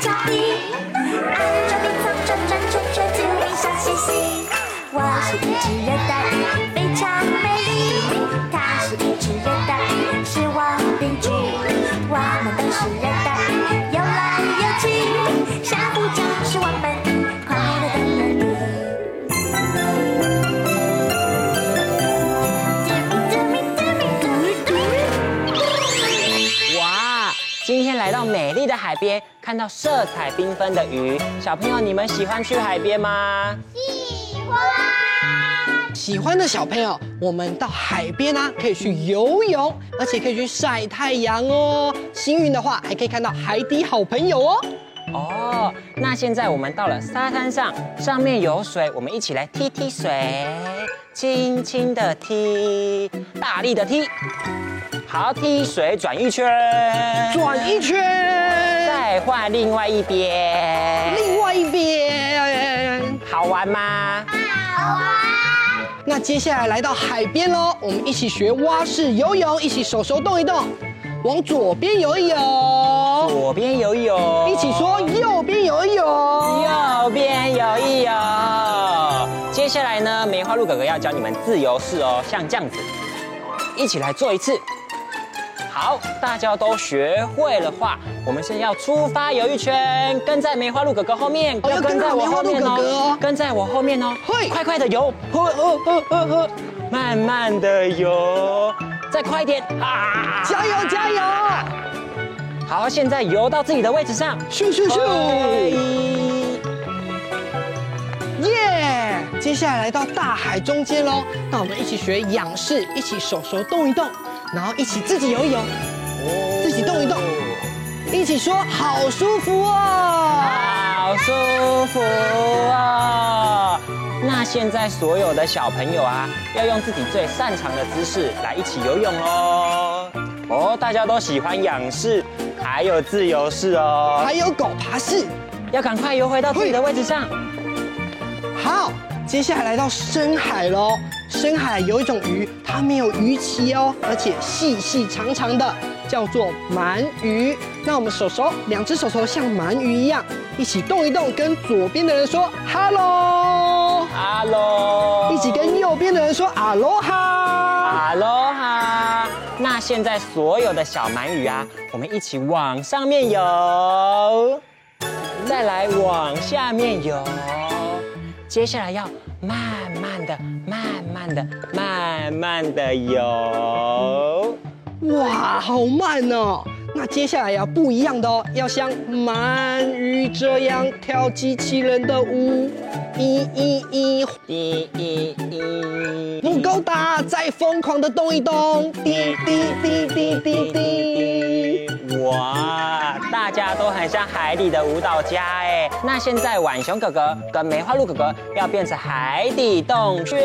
脚底，按着冰层转转圈圈，精灵小星星。我是一只热带鱼，非常美丽。看到色彩缤纷的鱼，小朋友你们喜欢去海边吗？喜欢喜欢的小朋友，我们到海边呢、啊，可以去游泳，而且可以去晒太阳哦。幸运的话，还可以看到海底好朋友哦。哦，那现在我们到了沙滩上，上面有水，我们一起来踢踢水，轻轻的踢，大力的踢，好，踢水转一圈，转一圈，再换另外一边，另外一边，好玩吗？好玩。那接下来来到海边喽，我们一起学蛙式游泳，一起手手动一动，往左边游一游，左边游一游，一起说右边游一游，右边游一游。接下来呢，梅花鹿哥哥要教你们自由式哦，像这样子，一起来做一次。好，大家都学会了话，我们现在要出发游一圈，跟在梅花鹿哥哥后面，要跟在我后面哦，跟在我后面哦，会，快快的游，呵呵呵呵呵，慢慢的游，再快一点，啊，加油加油！好，现在游到自己的位置上，咻咻咻，耶！接下来来到大海中间喽，那我们一起学仰视，一起手手动一动。然后一起自己游一游，哦、自己动一动，一起说好舒服哦，好舒服哦。那现在所有的小朋友啊，要用自己最擅长的姿势来一起游泳哦。哦，大家都喜欢仰式，还有自由式哦，还有狗爬式，要赶快游回到自己的位置上。好，接下来来到深海喽。深海有一种鱼，它没有鱼鳍哦，而且细细长长的，叫做鳗鱼。那我们手手，两只手手像鳗鱼一样，一起动一动，跟左边的人说 “hello”，“hello”，一起跟右边的人说 “aloha”，“aloha”。那现在所有的小鳗鱼啊，我们一起往上面游，再来往下面游，接下来要慢慢的。慢慢的，慢慢的游，哇，好慢哦！那接下来要不一样的哦，要像鳗鱼这样跳机器人的舞，一、一、一、一、一、一，不够大，再疯狂的动一动，滴滴滴滴滴滴，哇，大家都很像海底的舞蹈家哎。那现在浣熊哥哥跟梅花鹿哥哥要变成海底洞穴，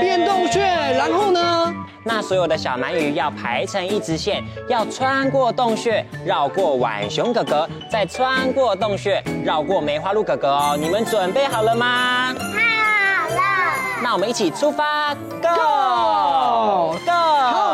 变洞穴，然后呢？那所有的小鳗鱼要排成一直线，要穿过洞穴，绕过浣熊哥哥，再穿过洞穴，绕过梅花鹿哥哥哦。你们准备好了吗？好了。那我们一起出发，Go Go！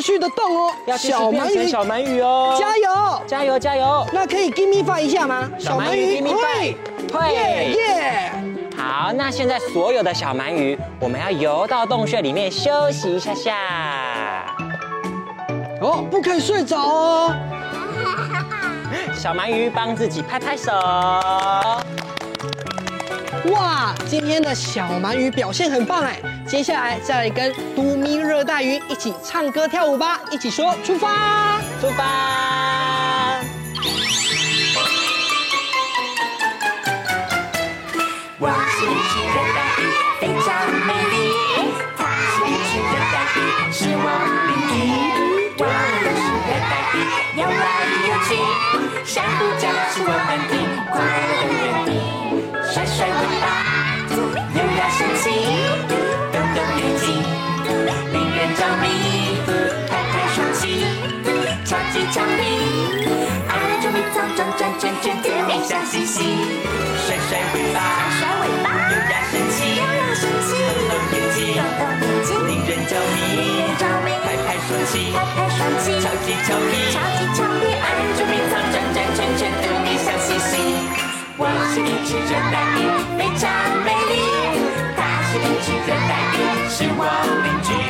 续的动哦，要小鳗鱼，小鳗鱼哦，加油，加油，加油！那可以 give me five 一下吗？小鳗鱼，give me five，会，耶耶！好，那现在所有的小鳗鱼，我们要游到洞穴里面休息一下下。哦，不可以睡着哦。小鳗鱼帮自己拍拍手。哇，今天的小鳗鱼表现很棒哎！接下来再来跟嘟咪热带鱼一起唱歌跳舞吧，一起说出发，出发。我是一只热带鱼，非常美丽。它是一只热带鱼，是我邻居。我们是热带鱼，游来游去。珊瑚礁是我们的快气，甩甩尾巴，甩甩尾巴，优雅神气，优雅神气，动动眼睛，动动眼睛，令人着迷，令人着迷，拍拍双膝，拍拍双膝，超级俏皮，超级俏皮，爱捉迷藏，转转圈圈，逗你笑嘻嘻。我是一只热带鱼，非常美丽。它是一只热带鱼，是我邻居。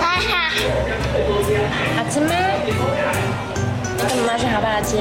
哈哈，好吃吗？你跟妈妈说好不好吃？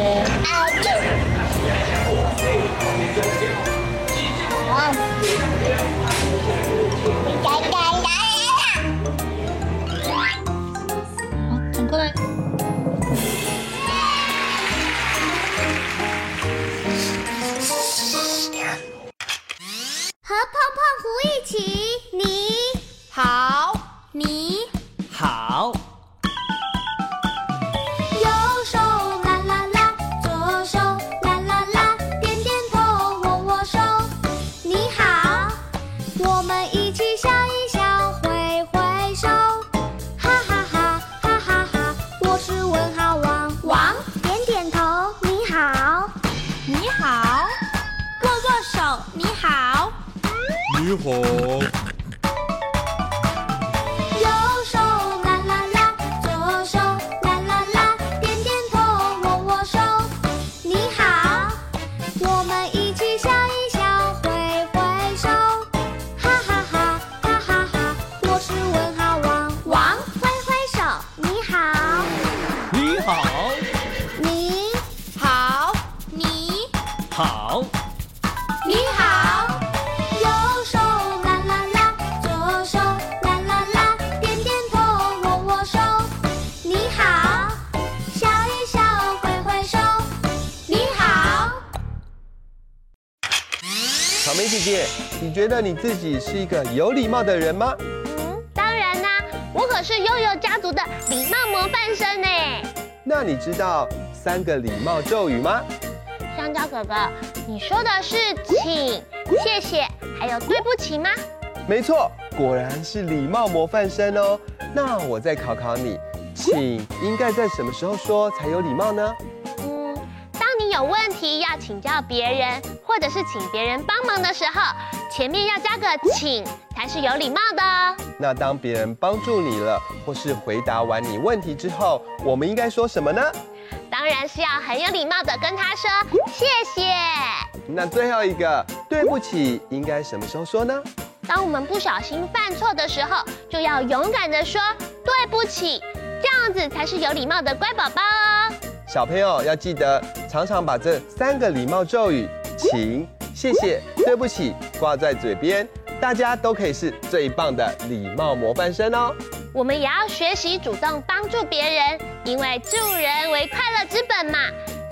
橘红。草莓姐姐，你觉得你自己是一个有礼貌的人吗？嗯，当然啦，我可是悠悠家族的礼貌模范生呢。那你知道三个礼貌咒语吗？香蕉哥哥，你说的是请、谢谢，还有对不起吗？没错，果然是礼貌模范生哦。那我再考考你，请应该在什么时候说才有礼貌呢？嗯，当你有问题要请教别人，或者是请别人帮忙的时候，前面要加个请，才是有礼貌的哦。那当别人帮助你了，或是回答完你问题之后，我们应该说什么呢？当然是要很有礼貌的跟他说谢谢。那最后一个，对不起，应该什么时候说呢？当我们不小心犯错的时候，就要勇敢的说对不起，这样子才是有礼貌的乖宝宝哦。小朋友要记得常常把这三个礼貌咒语，请、谢谢、对不起挂在嘴边，大家都可以是最棒的礼貌模范生哦。我们也要学习主动帮助别人，因为助人为快乐之本嘛。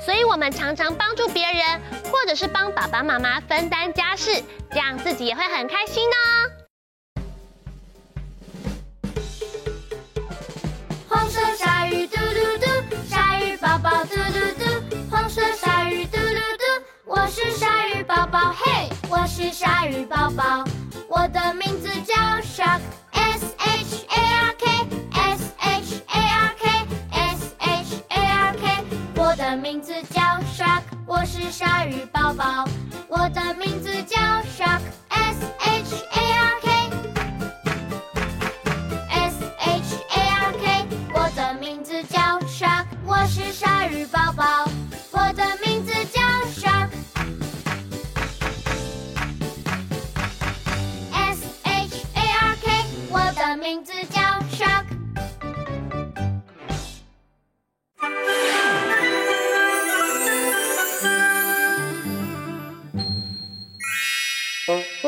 所以，我们常常帮助别人，或者是帮爸爸妈妈分担家事，这样自己也会很开心呢。黄色鲨鱼嘟嘟嘟，鲨鱼宝宝嘟宝宝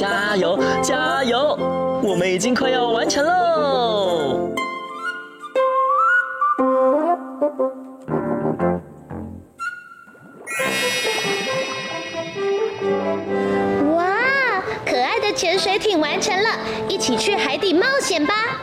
加油，加油！我们已经快要完成喽。哇，可爱的潜水艇完成了，一起去海底冒险吧！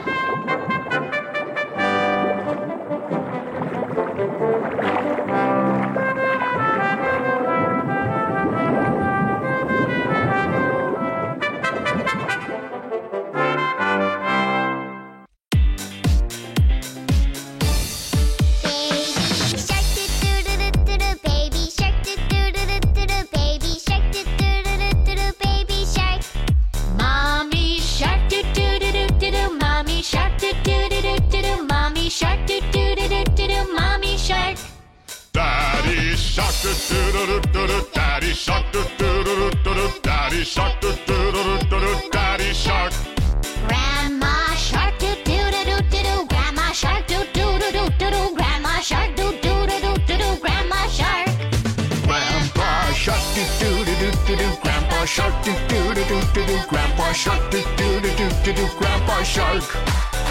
Shark, do do do do do do. Grandpa Shark, do do do do do do. Grandpa Shark.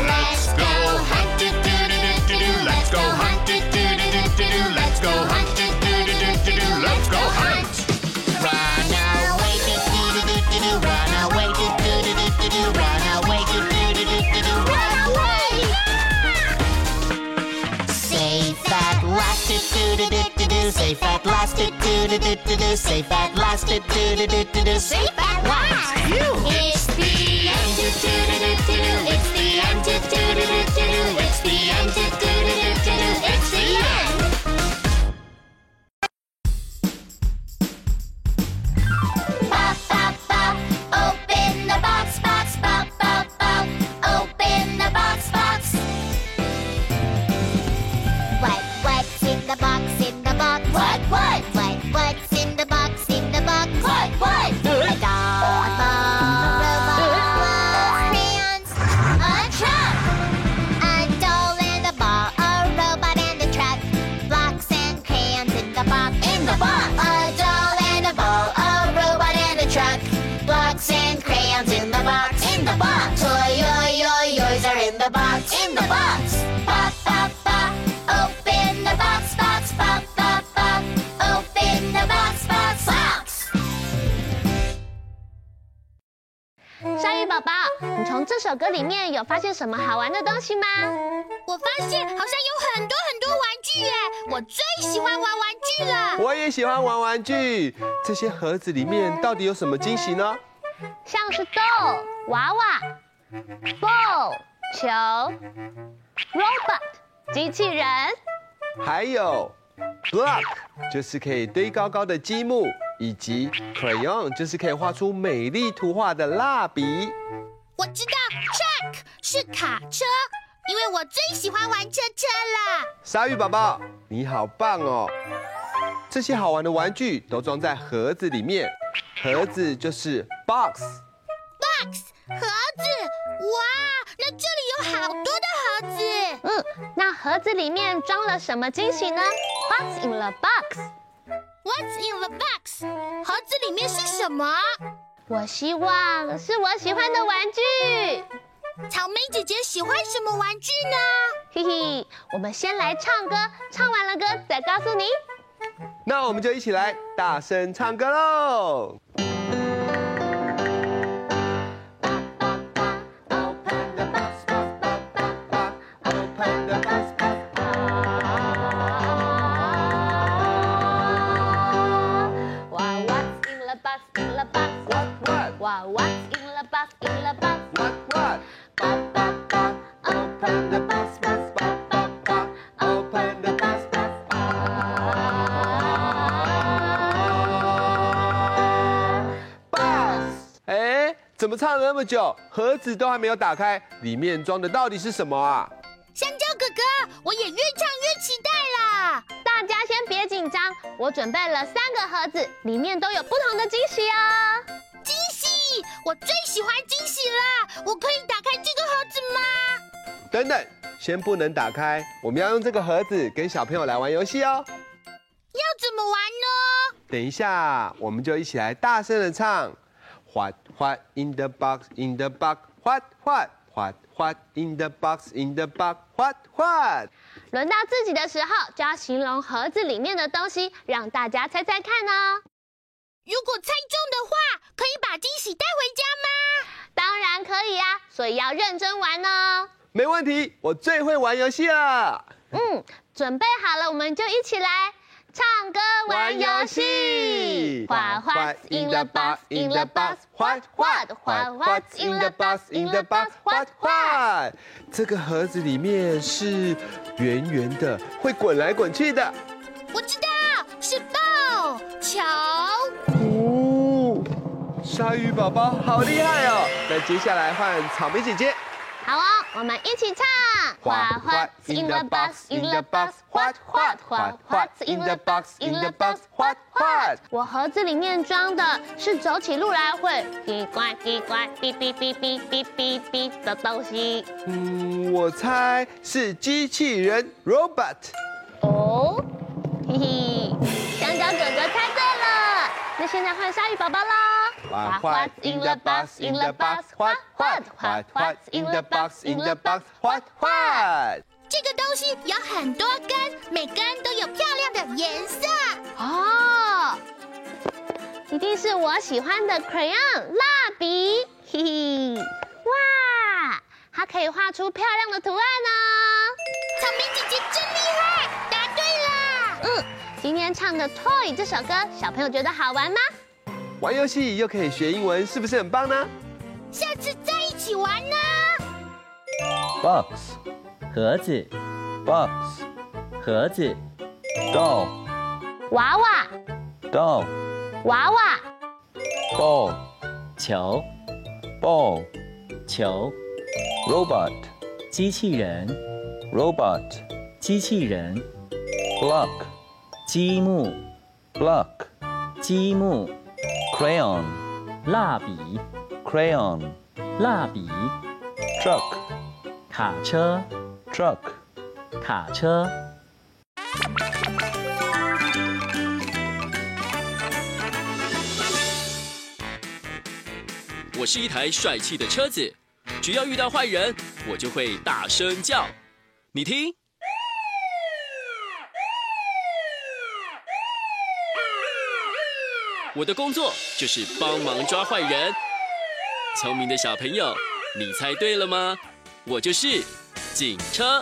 Let's go hunt, do do do do do do. Let's go hunt, do do do do do do. Let's go hunt, do do do do do do. Let's go hunt. do do do do do. Safe at last. Do do do do do. Safe at last. 首歌里面有发现什么好玩的东西吗？我发现好像有很多很多玩具耶！我最喜欢玩玩具了。我也喜欢玩玩具。这些盒子里面到底有什么惊喜呢？像是 doll 娃娃、ball 球、robot 机器人，还有 block 就是可以堆高高的积木，以及 crayon 就是可以画出美丽图画的蜡笔。我知道，truck 是卡车，因为我最喜欢玩车车了。鲨鱼宝宝，你好棒哦！这些好玩的玩具都装在盒子里面，盒子就是 box。box 盒子，哇，那这里有好多的盒子。嗯，那盒子里面装了什么惊喜呢？What's in the box? What's in the box? 盒子里面是什么？我希望是我喜欢的玩具。草莓姐姐喜欢什么玩具呢？嘿嘿，我们先来唱歌，唱完了歌再告诉你。那我们就一起来大声唱歌喽！唱了那么久，盒子都还没有打开，里面装的到底是什么啊？香蕉哥哥，我也越唱越期待啦！大家先别紧张，我准备了三个盒子，里面都有不同的惊喜哦。惊喜，我最喜欢惊喜啦！我可以打开这个盒子吗？等等，先不能打开，我们要用这个盒子跟小朋友来玩游戏哦。要怎么玩呢？等一下，我们就一起来大声的唱，What What in the box in the box What What What What in the box in the box What What。轮到自己的时候，就要形容盒子里面的东西，让大家猜猜看哦。如果猜中的话，可以把惊喜带回家吗？当然可以啊，所以要认真玩哦。没问题，我最会玩游戏了。嗯，准备好了，我们就一起来唱歌玩游戏。What What's in the box? In the box? What What What What's in the box? In the box? What What？这个盒子里面是圆圆的，会滚来滚去的。我知道是抱球。哦，鲨鱼宝宝好厉害哦！那接下来换草莓姐姐。好哦，我们一起唱。What What's in the box? In the box? What What What What's in the box? In the box? What What？我盒子里面装的是走起路来会叽呱叽呱哔哔哔哔哔哔哔的东西。嗯，我猜是机器人 robot。哦，嘿嘿，香蕉哥哥猜对了。那现在换鲨鱼宝宝啦。What What's in the box? In the box? What What What What's in the box? In the box? What What？这个东西有很多根，每根都有漂亮的颜色。哦，一定是我喜欢的 crayon 蜡笔，嘿嘿，哇，它可以画出漂亮的图案哦。草莓姐姐真厉害，答对了。嗯，今天唱的 Toy 这首歌，小朋友觉得好玩吗？玩游戏又可以学英文，是不是很棒呢？下次再一起玩呢。box 盒子，box 盒子，doll。娃娃，doll。娃娃，ball。球，ball。球，robot。机器人，robot。机器人，block。积木，block。积木，crayon。蜡笔，crayon。蜡笔，truck。卡车，truck。卡车。我是一台帅气的车子，只要遇到坏人，我就会大声叫。你听，我的工作就是帮忙抓坏人。聪明的小朋友，你猜对了吗？我就是警车。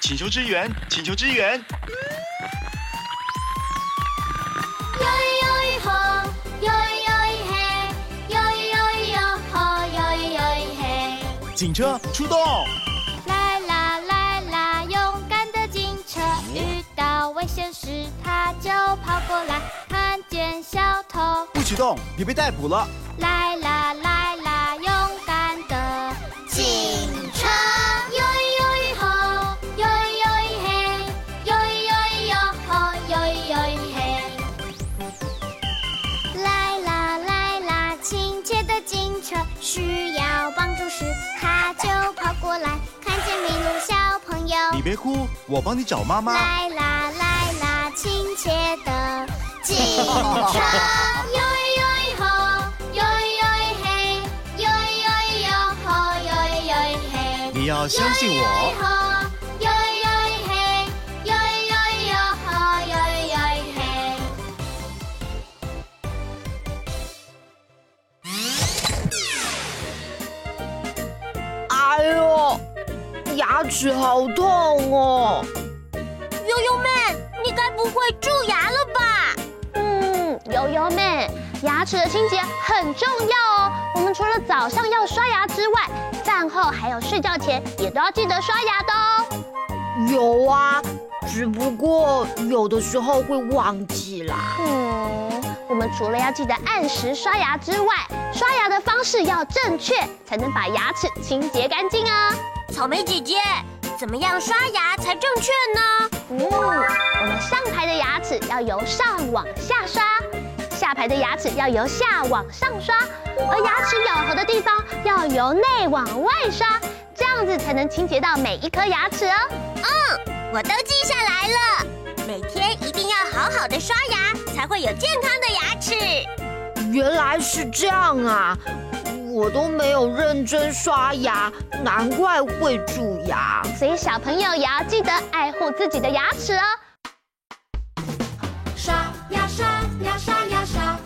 请求支援，请求支援！呦呦呦吼，呦呦呦嘿，呦呦呦吼，呦呦呦嘿。警车出动！偷不许动，别被逮捕了。来啦来啦，勇敢的警车，呦呦呦吼，呦呦呦嘿，呦呦呦吼，呦呦呦嘿。来啦来啦，亲切的警车，需要帮助时他就跑过来，看见迷路小朋友。你别哭，我帮你找妈妈。来啦来啦，亲切的警车，你要相信我。呦呦呦嘿，呦呦呦吼，呦呦呦嘿。哎呦，牙齿好痛哦！悠悠妹，你该不会蛀牙了吧？牙齿的清洁很重要哦。我们除了早上要刷牙之外，饭后还有睡觉前也都要记得刷牙的哦。有啊，只不过有的时候会忘记啦。嗯，我们除了要记得按时刷牙之外，刷牙的方式要正确，才能把牙齿清洁干净啊。草莓姐姐，怎么样刷牙才正确呢？嗯，我们上排的牙齿要由上往下刷，下排的牙齿要由下往上刷，而牙齿咬合的地方要由内往外刷，这样子才能清洁到每一颗牙齿哦。嗯，我都记下来了，每天一定要好好的刷牙，才会有健康的牙齿。原来是这样啊。我都没有认真刷牙，难怪会蛀牙。所以小朋友也要记得爱护自己的牙齿哦。牙刷牙刷